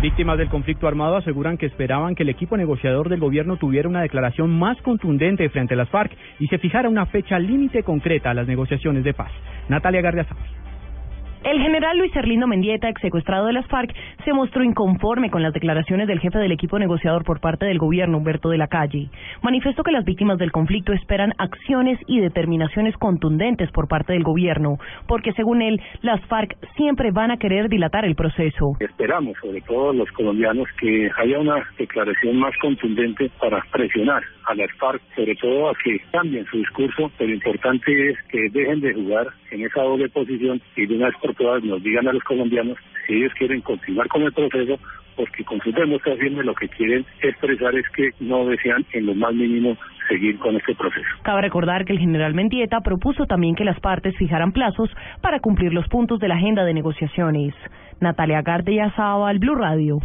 Víctimas del conflicto armado aseguran que esperaban que el equipo negociador del gobierno tuviera una declaración más contundente frente a las FARC y se fijara una fecha límite concreta a las negociaciones de paz. Natalia Gardiazabal. El general Luis Erlindo Mendieta, ex secuestrado de las FARC, se mostró inconforme con las declaraciones del jefe del equipo negociador por parte del gobierno, Humberto de la Calle. Manifestó que las víctimas del conflicto esperan acciones y determinaciones contundentes por parte del gobierno, porque según él, las FARC siempre van a querer dilatar el proceso. Esperamos, sobre todo los colombianos, que haya una declaración más contundente para presionar a las FARC, sobre todo a que cambien su discurso, pero importante es que dejen de jugar en esa doble posición y de una por todas nos digan a los colombianos si ellos quieren continuar con el proceso, porque con sus demostraciones lo que quieren expresar es que no desean en lo más mínimo seguir con este proceso. Cabe recordar que el general Mendieta propuso también que las partes fijaran plazos para cumplir los puntos de la agenda de negociaciones. Natalia Gardella al Blue Radio.